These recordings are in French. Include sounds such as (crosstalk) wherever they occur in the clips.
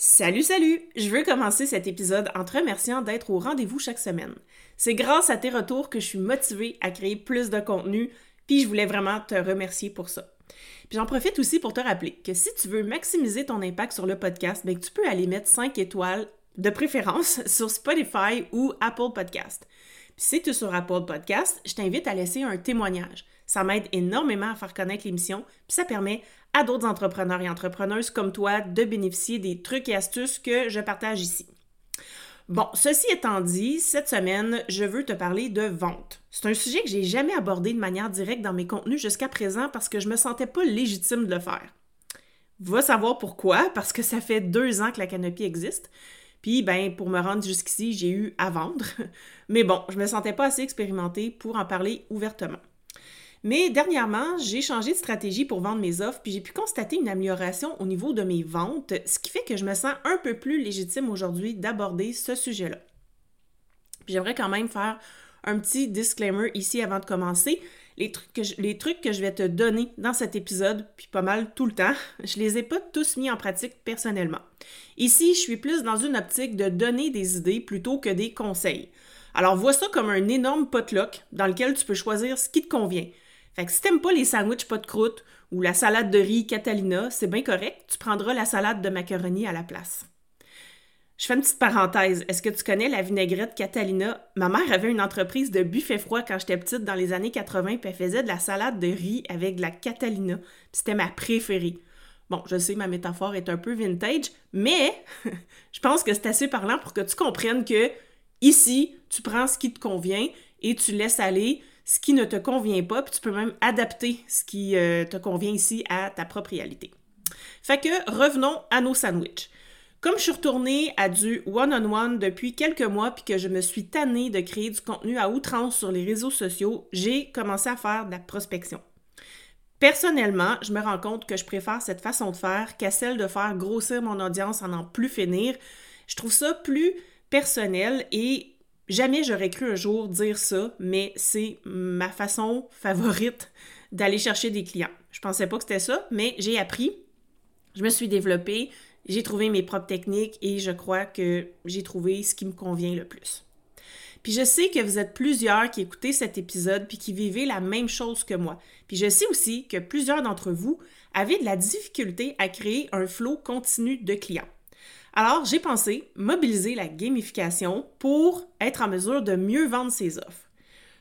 Salut, salut! Je veux commencer cet épisode en te remerciant d'être au rendez-vous chaque semaine. C'est grâce à tes retours que je suis motivée à créer plus de contenu, puis je voulais vraiment te remercier pour ça. Puis j'en profite aussi pour te rappeler que si tu veux maximiser ton impact sur le podcast, bien tu peux aller mettre 5 étoiles de préférence (laughs) sur Spotify ou Apple Podcast. Puis si tu es sur Apple Podcast, je t'invite à laisser un témoignage. Ça m'aide énormément à faire connaître l'émission, puis ça permet à d'autres entrepreneurs et entrepreneuses comme toi de bénéficier des trucs et astuces que je partage ici. Bon, ceci étant dit, cette semaine, je veux te parler de vente. C'est un sujet que j'ai jamais abordé de manière directe dans mes contenus jusqu'à présent parce que je me sentais pas légitime de le faire. Va savoir pourquoi, parce que ça fait deux ans que la canopie existe. Puis, ben, pour me rendre jusqu'ici, j'ai eu à vendre. (laughs) Mais bon, je me sentais pas assez expérimentée pour en parler ouvertement. Mais dernièrement, j'ai changé de stratégie pour vendre mes offres, puis j'ai pu constater une amélioration au niveau de mes ventes, ce qui fait que je me sens un peu plus légitime aujourd'hui d'aborder ce sujet-là. J'aimerais quand même faire un petit disclaimer ici avant de commencer. Les trucs, que je, les trucs que je vais te donner dans cet épisode, puis pas mal tout le temps, (laughs) je les ai pas tous mis en pratique personnellement. Ici, je suis plus dans une optique de donner des idées plutôt que des conseils. Alors vois ça comme un énorme potluck dans lequel tu peux choisir ce qui te convient. Fait que si t'aimes pas les sandwichs pas de croûte ou la salade de riz Catalina, c'est bien correct, tu prendras la salade de macaroni à la place. Je fais une petite parenthèse. Est-ce que tu connais la vinaigrette Catalina? Ma mère avait une entreprise de buffet froid quand j'étais petite dans les années 80, puis elle faisait de la salade de riz avec de la Catalina. C'était ma préférée. Bon, je sais, ma métaphore est un peu vintage, mais (laughs) je pense que c'est assez parlant pour que tu comprennes que ici, tu prends ce qui te convient et tu laisses aller ce qui ne te convient pas, puis tu peux même adapter ce qui euh, te convient ici à ta propre réalité. Fait que revenons à nos sandwichs. Comme je suis retournée à du one-on-one depuis quelques mois puis que je me suis tannée de créer du contenu à outrance sur les réseaux sociaux, j'ai commencé à faire de la prospection. Personnellement, je me rends compte que je préfère cette façon de faire qu'à celle de faire grossir mon audience en n'en plus finir. Je trouve ça plus personnel et Jamais j'aurais cru un jour dire ça, mais c'est ma façon favorite d'aller chercher des clients. Je pensais pas que c'était ça, mais j'ai appris, je me suis développée, j'ai trouvé mes propres techniques et je crois que j'ai trouvé ce qui me convient le plus. Puis je sais que vous êtes plusieurs qui écoutez cet épisode puis qui vivez la même chose que moi. Puis je sais aussi que plusieurs d'entre vous avez de la difficulté à créer un flot continu de clients. Alors, j'ai pensé mobiliser la gamification pour être en mesure de mieux vendre ses offres.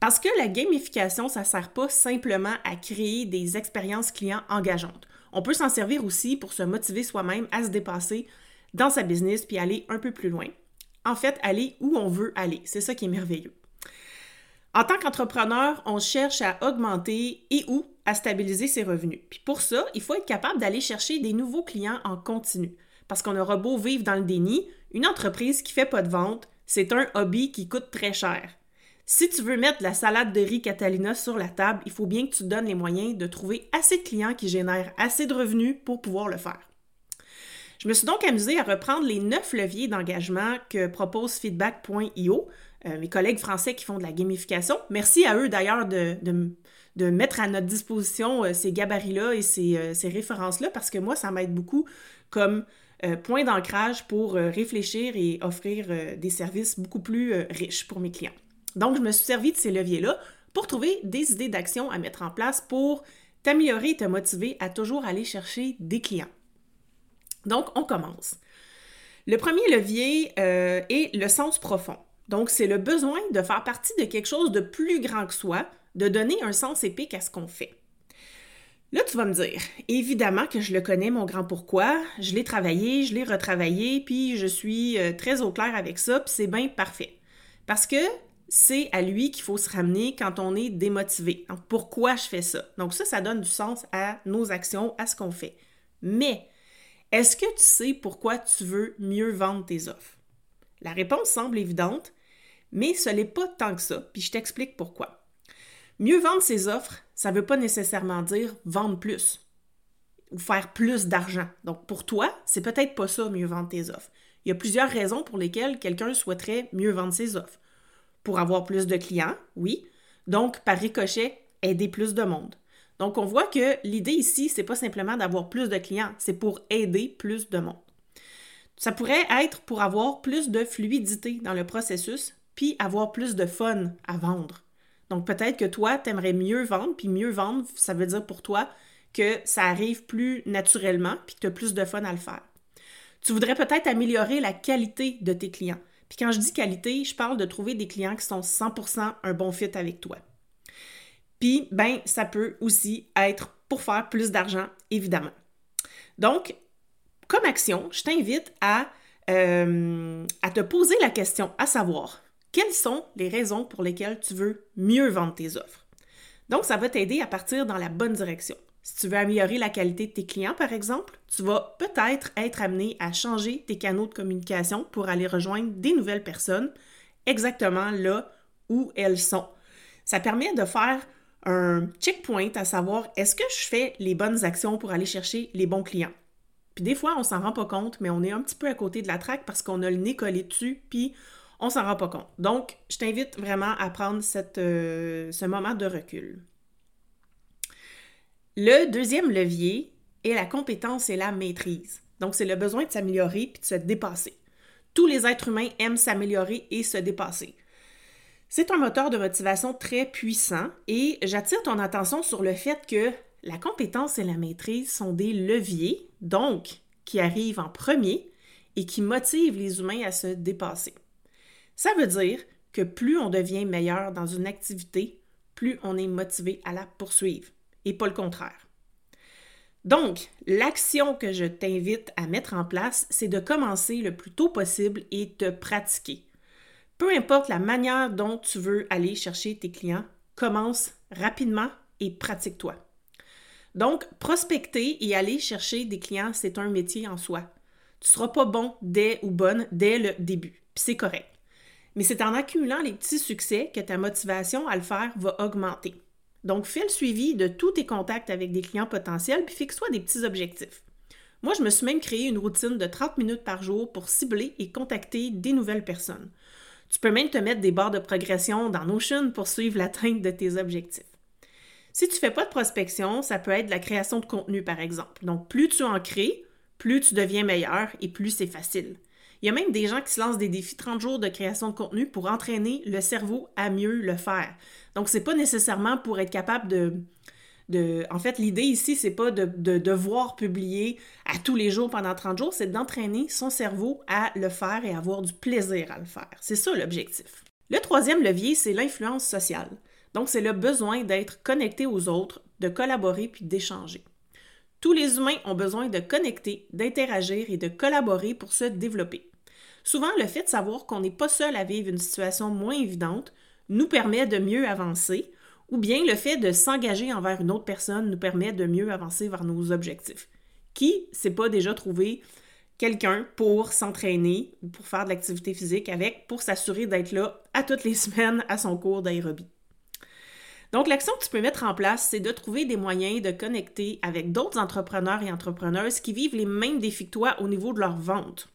Parce que la gamification, ça ne sert pas simplement à créer des expériences clients engageantes. On peut s'en servir aussi pour se motiver soi-même à se dépasser dans sa business puis aller un peu plus loin. En fait, aller où on veut aller. C'est ça qui est merveilleux. En tant qu'entrepreneur, on cherche à augmenter et ou à stabiliser ses revenus. Puis pour ça, il faut être capable d'aller chercher des nouveaux clients en continu. Parce qu'on aura beau vivre dans le déni, une entreprise qui fait pas de vente, c'est un hobby qui coûte très cher. Si tu veux mettre la salade de riz Catalina sur la table, il faut bien que tu donnes les moyens de trouver assez de clients qui génèrent assez de revenus pour pouvoir le faire. Je me suis donc amusée à reprendre les neuf leviers d'engagement que propose feedback.io, euh, mes collègues français qui font de la gamification. Merci à eux d'ailleurs de, de, mettre à notre disposition euh, ces gabarits-là et ces, euh, ces références-là parce que moi, ça m'aide beaucoup comme euh, point d'ancrage pour euh, réfléchir et offrir euh, des services beaucoup plus riches pour mes clients. Donc, je me suis servi de ces leviers-là pour trouver des idées d'action à mettre en place pour t'améliorer et te motiver à toujours aller chercher des clients. Donc, on commence. Le premier levier est le sens profond. Donc, c'est le besoin de faire partie de quelque chose de plus grand que soi, de donner un sens épique à ce qu'on fait. Là, tu vas me dire, évidemment que je le connais, mon grand pourquoi, je l'ai travaillé, je l'ai retravaillé, puis je suis euh, très au clair avec ça, puis c'est bien parfait. Parce que c'est à lui qu'il faut se ramener quand on est démotivé. Pourquoi je fais ça? Donc, ça, ça donne du sens à nos actions, à ce qu'on fait. Mais est-ce que tu sais pourquoi tu veux mieux vendre tes offres? La réponse semble évidente, mais ce n'est pas tant que ça, puis je t'explique pourquoi. Mieux vendre ses offres, ça ne veut pas nécessairement dire vendre plus ou faire plus d'argent. Donc pour toi, c'est peut-être pas ça, mieux vendre tes offres. Il y a plusieurs raisons pour lesquelles quelqu'un souhaiterait mieux vendre ses offres. Pour avoir plus de clients, oui. Donc, par ricochet, aider plus de monde. Donc, on voit que l'idée ici, c'est pas simplement d'avoir plus de clients, c'est pour aider plus de monde. Ça pourrait être pour avoir plus de fluidité dans le processus, puis avoir plus de fun à vendre. Donc peut-être que toi, tu aimerais mieux vendre, puis mieux vendre, ça veut dire pour toi que ça arrive plus naturellement, puis que tu as plus de fun à le faire. Tu voudrais peut-être améliorer la qualité de tes clients. Puis quand je dis qualité, je parle de trouver des clients qui sont 100% un bon fit avec toi. Puis, ben, ça peut aussi être pour faire plus d'argent, évidemment. Donc, comme action, je t'invite à, euh, à te poser la question, à savoir, quelles sont les raisons pour lesquelles tu veux mieux vendre tes offres? Donc, ça va t'aider à partir dans la bonne direction. Si tu veux améliorer la qualité de tes clients, par exemple, tu vas peut-être être amené à changer tes canaux de communication pour aller rejoindre des nouvelles personnes exactement là où elles sont. Ça permet de faire un checkpoint à savoir est-ce que je fais les bonnes actions pour aller chercher les bons clients? Puis des fois, on s'en rend pas compte, mais on est un petit peu à côté de la traque parce qu'on a le nez collé dessus, puis on s'en rend pas compte. Donc, je t'invite vraiment à prendre euh, ce moment de recul. Le deuxième levier est la compétence et la maîtrise. Donc, c'est le besoin de s'améliorer puis de se dépasser. Tous les êtres humains aiment s'améliorer et se dépasser. C'est un moteur de motivation très puissant et j'attire ton attention sur le fait que la compétence et la maîtrise sont des leviers, donc qui arrivent en premier et qui motivent les humains à se dépasser. Ça veut dire que plus on devient meilleur dans une activité, plus on est motivé à la poursuivre, et pas le contraire. Donc, l'action que je t'invite à mettre en place, c'est de commencer le plus tôt possible et de pratiquer. Peu importe la manière dont tu veux aller chercher tes clients, commence rapidement et pratique-toi. Donc, prospecter et aller chercher des clients, c'est un métier en soi. Tu ne seras pas bon dès ou bonne dès le début, puis c'est correct. Mais c'est en accumulant les petits succès que ta motivation à le faire va augmenter. Donc, fais le suivi de tous tes contacts avec des clients potentiels, puis fixe-toi des petits objectifs. Moi, je me suis même créé une routine de 30 minutes par jour pour cibler et contacter des nouvelles personnes. Tu peux même te mettre des barres de progression dans Notion pour suivre l'atteinte de tes objectifs. Si tu ne fais pas de prospection, ça peut être la création de contenu, par exemple. Donc, plus tu en crées, plus tu deviens meilleur et plus c'est facile. Il y a même des gens qui se lancent des défis 30 jours de création de contenu pour entraîner le cerveau à mieux le faire. Donc, c'est pas nécessairement pour être capable de. de en fait, l'idée ici, c'est pas de, de, devoir publier à tous les jours pendant 30 jours, c'est d'entraîner son cerveau à le faire et avoir du plaisir à le faire. C'est ça l'objectif. Le troisième levier, c'est l'influence sociale. Donc, c'est le besoin d'être connecté aux autres, de collaborer puis d'échanger. Tous les humains ont besoin de connecter, d'interagir et de collaborer pour se développer. Souvent, le fait de savoir qu'on n'est pas seul à vivre une situation moins évidente nous permet de mieux avancer, ou bien le fait de s'engager envers une autre personne nous permet de mieux avancer vers nos objectifs. Qui s'est pas déjà trouvé quelqu'un pour s'entraîner ou pour faire de l'activité physique avec, pour s'assurer d'être là à toutes les (laughs) semaines à son cours d'aérobie? Donc, l'action que tu peux mettre en place, c'est de trouver des moyens de connecter avec d'autres entrepreneurs et entrepreneuses qui vivent les mêmes défis que toi au niveau de leur vente.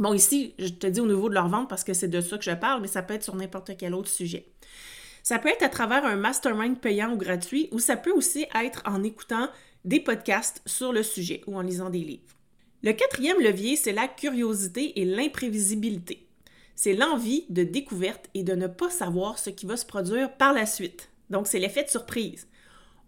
Bon, ici, je te dis au niveau de leur vente parce que c'est de ça que je parle, mais ça peut être sur n'importe quel autre sujet. Ça peut être à travers un mastermind payant ou gratuit, ou ça peut aussi être en écoutant des podcasts sur le sujet ou en lisant des livres. Le quatrième levier, c'est la curiosité et l'imprévisibilité. C'est l'envie de découverte et de ne pas savoir ce qui va se produire par la suite. Donc, c'est l'effet de surprise.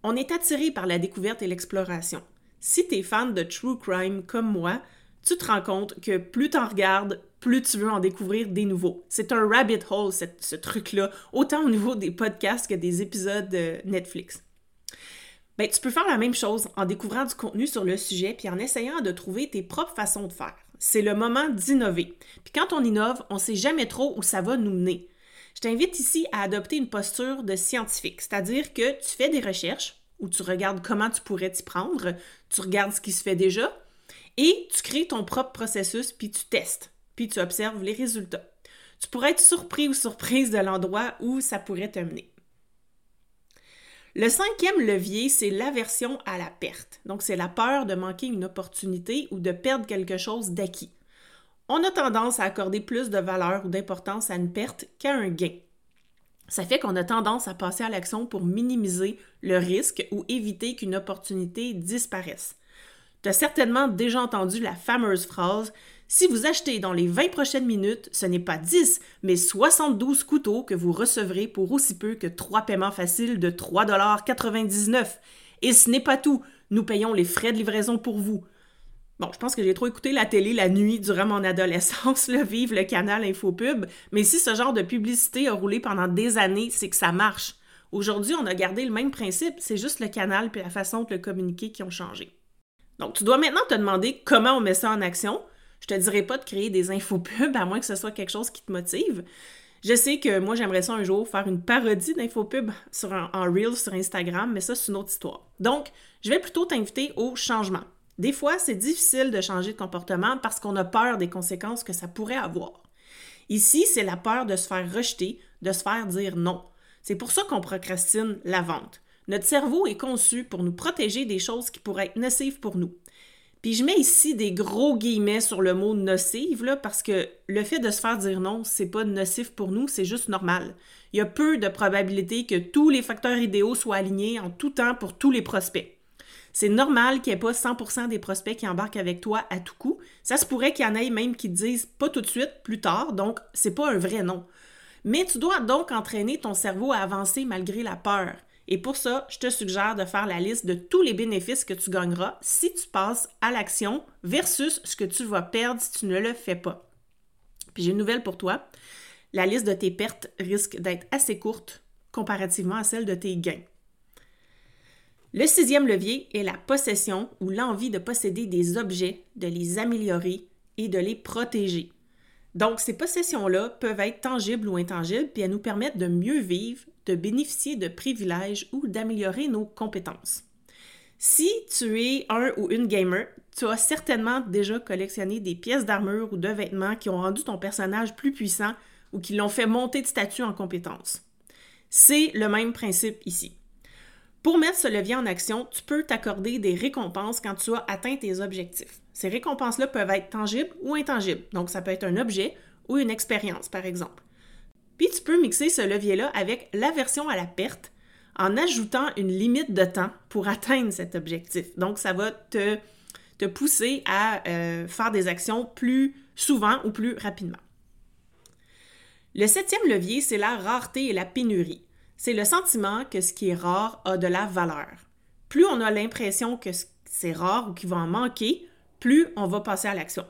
On est attiré par la découverte et l'exploration. Si tu es fan de true crime comme moi, tu te rends compte que plus tu en regardes, plus tu veux en découvrir des nouveaux. C'est un rabbit hole, ce truc-là, autant au niveau des podcasts que des épisodes de Netflix. Ben, tu peux faire la même chose en découvrant du contenu sur le sujet puis en essayant de trouver tes propres façons de faire. C'est le moment d'innover. Puis quand on innove, on ne sait jamais trop où ça va nous mener. Je t'invite ici à adopter une posture de scientifique, c'est-à-dire que tu fais des recherches où tu regardes comment tu pourrais t'y prendre, tu regardes ce qui se fait déjà et tu crées ton propre processus puis tu testes, puis tu observes les résultats. Tu pourrais être surpris ou surprise de l'endroit où ça pourrait te mener. Le cinquième levier, c'est l'aversion à la perte. Donc, c'est la peur de manquer une opportunité ou de perdre quelque chose d'acquis. On a tendance à accorder plus de valeur ou d'importance à une perte qu'à un gain. Ça fait qu'on a tendance à passer à l'action pour minimiser le risque ou éviter qu'une opportunité disparaisse. Tu as certainement déjà entendu la fameuse phrase Si vous achetez dans les 20 prochaines minutes, ce n'est pas 10, mais 72 couteaux que vous recevrez pour aussi peu que 3 paiements faciles de 3,99 Et ce n'est pas tout, nous payons les frais de livraison pour vous. Bon, je pense que j'ai trop écouté la télé la nuit durant mon adolescence, (laughs) le vive le canal Infopub, mais si ce genre de publicité a roulé pendant des années, c'est que ça marche. Aujourd'hui, on a gardé le même principe, c'est juste le canal et la façon de le communiquer qui ont changé. Donc, tu dois maintenant te demander comment on met ça en action. Je te dirai pas de créer des infopubs, à moins que ce soit quelque chose qui te motive. Je sais que moi, j'aimerais ça un jour faire une parodie d'infopub sur en Reel sur Instagram, mais ça, c'est une autre histoire. Donc, je vais plutôt t'inviter au changement. Des fois, c'est difficile de changer de comportement parce qu'on a peur des conséquences que ça pourrait avoir. Ici, c'est la peur de se faire rejeter, de se faire dire non. C'est pour ça qu'on procrastine la vente. Notre cerveau est conçu pour nous protéger des choses qui pourraient être nocives pour nous. Puis je mets ici des gros guillemets sur le mot nocive parce que le fait de se faire dire non, c'est pas nocif pour nous, c'est juste normal. Il y a peu de probabilité que tous les facteurs idéaux soient alignés en tout temps pour tous les prospects. C'est normal qu'il n'y ait pas 100% des prospects qui embarquent avec toi à tout coup. Ça se pourrait qu'il y en ait même qui te disent pas tout de suite, plus tard, donc c'est pas un vrai non. Mais tu dois donc entraîner ton cerveau à avancer malgré la peur. Et pour ça, je te suggère de faire la liste de tous les bénéfices que tu gagneras si tu passes à l'action versus ce que tu vas perdre si tu ne le fais pas. Puis j'ai une nouvelle pour toi. La liste de tes pertes risque d'être assez courte comparativement à celle de tes gains. Le sixième levier est la possession ou l'envie de posséder des objets, de les améliorer et de les protéger. Donc, ces possessions-là peuvent être tangibles ou intangibles, puis elles nous permettent de mieux vivre, de bénéficier de privilèges ou d'améliorer nos compétences. Si tu es un ou une gamer, tu as certainement déjà collectionné des pièces d'armure ou de vêtements qui ont rendu ton personnage plus puissant ou qui l'ont fait monter de statut en compétences. C'est le même principe ici. Pour mettre ce levier en action, tu peux t'accorder des récompenses quand tu as atteint tes objectifs. Ces récompenses-là peuvent être tangibles ou intangibles. Donc, ça peut être un objet ou une expérience, par exemple. Puis, tu peux mixer ce levier-là avec l'aversion à la perte en ajoutant une limite de temps pour atteindre cet objectif. Donc, ça va te, te pousser à euh, faire des actions plus souvent ou plus rapidement. Le septième levier, c'est la rareté et la pénurie c'est le sentiment que ce qui est rare a de la valeur. Plus on a l'impression que c'est rare ou qu'il va en manquer, plus on va passer à l'action.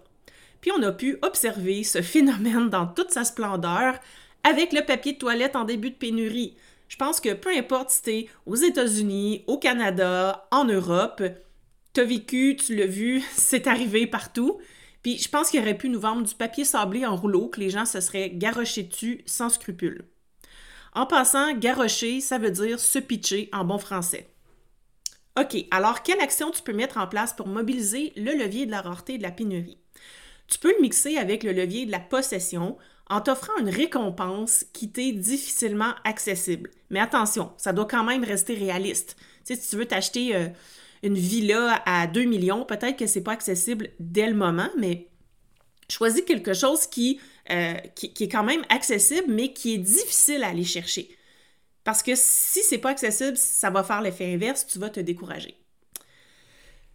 Puis on a pu observer ce phénomène dans toute sa splendeur avec le papier de toilette en début de pénurie. Je pense que peu importe si es aux États-Unis, au Canada, en Europe, t'as vécu, tu l'as vu, (laughs) c'est arrivé partout. Puis je pense qu'il aurait pu nous vendre du papier sablé en rouleau que les gens se seraient garochés dessus sans scrupule. En passant, garrocher, ça veut dire se pitcher en bon français. OK, alors quelle action tu peux mettre en place pour mobiliser le levier de la rareté et de la pénurie? Tu peux le mixer avec le levier de la possession en t'offrant une récompense qui t'est difficilement accessible. Mais attention, ça doit quand même rester réaliste. si tu veux t'acheter euh, une villa à 2 millions, peut-être que c'est pas accessible dès le moment, mais choisis quelque chose qui euh, qui, est quand même accessible, mais qui est difficile à aller chercher. Parce que si c'est pas accessible, ça va faire l'effet inverse, tu vas te décourager.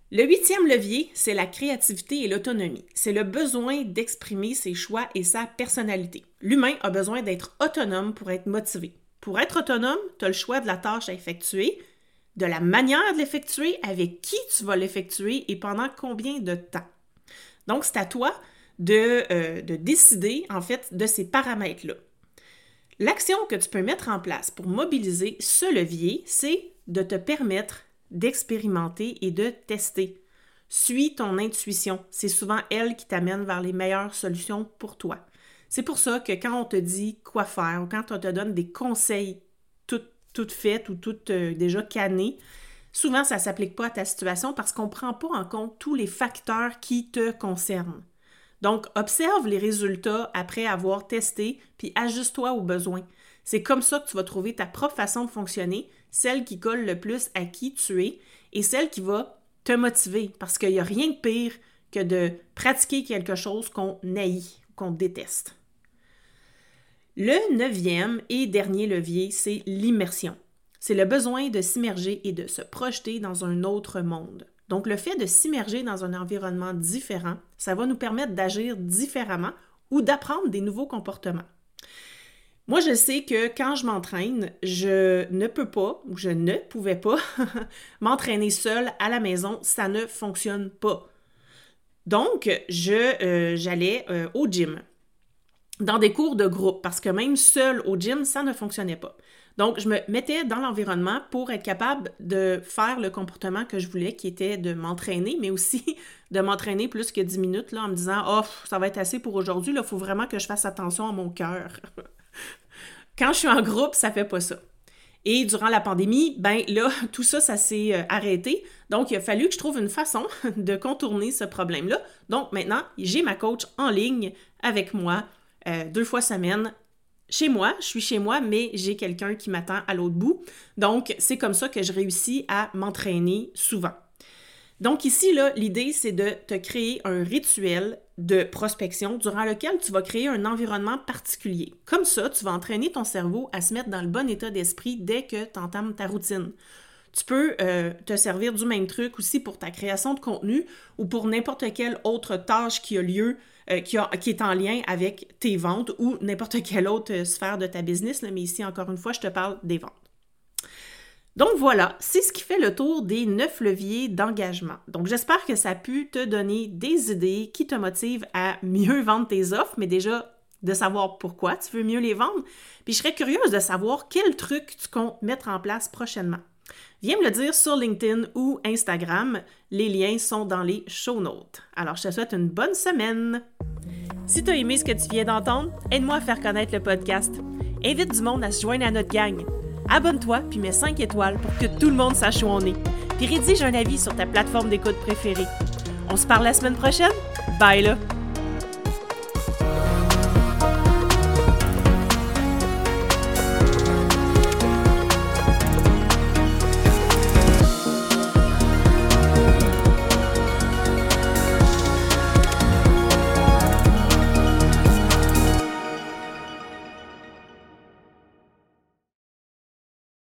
Le huitième levier, c'est la créativité et l'autonomie. C'est le besoin d'exprimer ses choix et sa personnalité. L'humain a besoin d'être autonome pour être motivé. Pour être autonome, tu as le choix de la tâche à effectuer, de la manière de l'effectuer, avec qui tu vas l'effectuer et pendant combien de temps. Donc, c'est à toi euh, de, décider, en fait, de ces paramètres-là. L'action que tu peux mettre en place pour mobiliser ce levier, c'est de te permettre d'expérimenter et de tester. Suis ton intuition. C'est souvent elle qui t'amène vers les meilleures solutions pour toi. C'est pour ça que quand on te dit quoi faire ou quand on te donne des conseils toutes, toutes faites ou toutes euh, déjà cannées, Souvent, ça ne s'applique pas à ta situation parce qu'on ne prend pas en compte tous les facteurs qui te concernent. Donc, observe les résultats après avoir testé, puis ajuste-toi aux besoins. C'est comme ça que tu vas trouver ta propre façon de fonctionner, celle qui colle le plus à qui tu es et celle qui va te motiver parce qu'il n'y a rien de pire que de pratiquer quelque chose qu'on haït, qu'on déteste. Le neuvième et dernier levier, c'est l'immersion. C'est le besoin de s'immerger et de se projeter dans un autre monde. Donc le fait de s'immerger dans un environnement différent, ça va nous permettre d'agir différemment ou d'apprendre des nouveaux comportements. Moi, je sais que quand je m'entraîne, je ne peux pas, ou je ne pouvais pas, (laughs) m'entraîner seule à la maison. Ça ne fonctionne pas. Donc, euh, j'allais euh, au gym, dans des cours de groupe, parce que même seule au gym, ça ne fonctionnait pas. Donc, je me mettais dans l'environnement pour être capable de faire le comportement que je voulais, qui était de m'entraîner, mais aussi (laughs) de m'entraîner plus que 10 minutes là, en me disant Oh, ça va être assez pour aujourd'hui, il faut vraiment que je fasse attention à mon cœur. (laughs) Quand je suis en groupe, ça fait pas ça. Et durant la pandémie, ben là, (laughs) tout ça, ça s'est euh, arrêté. Donc, il a fallu que je trouve une façon de contourner ce problème-là. Donc, maintenant, j'ai ma coach en ligne avec moi euh, deux fois semaine. Chez moi, je suis chez moi, mais j'ai quelqu'un qui m'attend à l'autre bout. Donc, c'est comme ça que je réussis à m'entraîner souvent. Donc ici, l'idée, c'est de te créer un rituel de prospection durant lequel tu vas créer un environnement particulier. Comme ça, tu vas entraîner ton cerveau à se mettre dans le bon état d'esprit dès que tu entames ta routine. Tu peux euh, te servir du même truc aussi pour ta création de contenu ou pour n'importe quelle autre tâche qui a lieu, euh, qui, est en lien avec tes ventes ou n'importe quelle autre euh, sphère de ta business. mais ici, encore une fois, je te parle des ventes. Donc voilà, c'est ce qui fait le tour des neuf leviers d'engagement. Donc j'espère que ça a pu te donner des idées qui te motivent à mieux vendre tes offres, mais déjà de savoir pourquoi tu veux mieux les vendre. Puis je serais curieuse de savoir quel truc tu comptes mettre en place prochainement. Viens me le dire sur LinkedIn ou Instagram. Les liens sont dans les show notes. Alors, je te souhaite une bonne semaine. Si tu as aimé ce que tu viens d'entendre, aide-moi à faire connaître le podcast. Invite du monde à se joindre à notre gang abonne-toi puis mets 5 étoiles pour que tout le monde sache où on est. Puis rédige un avis sur ta plateforme d'écoute préférée. On se parle la semaine prochaine? Bye là!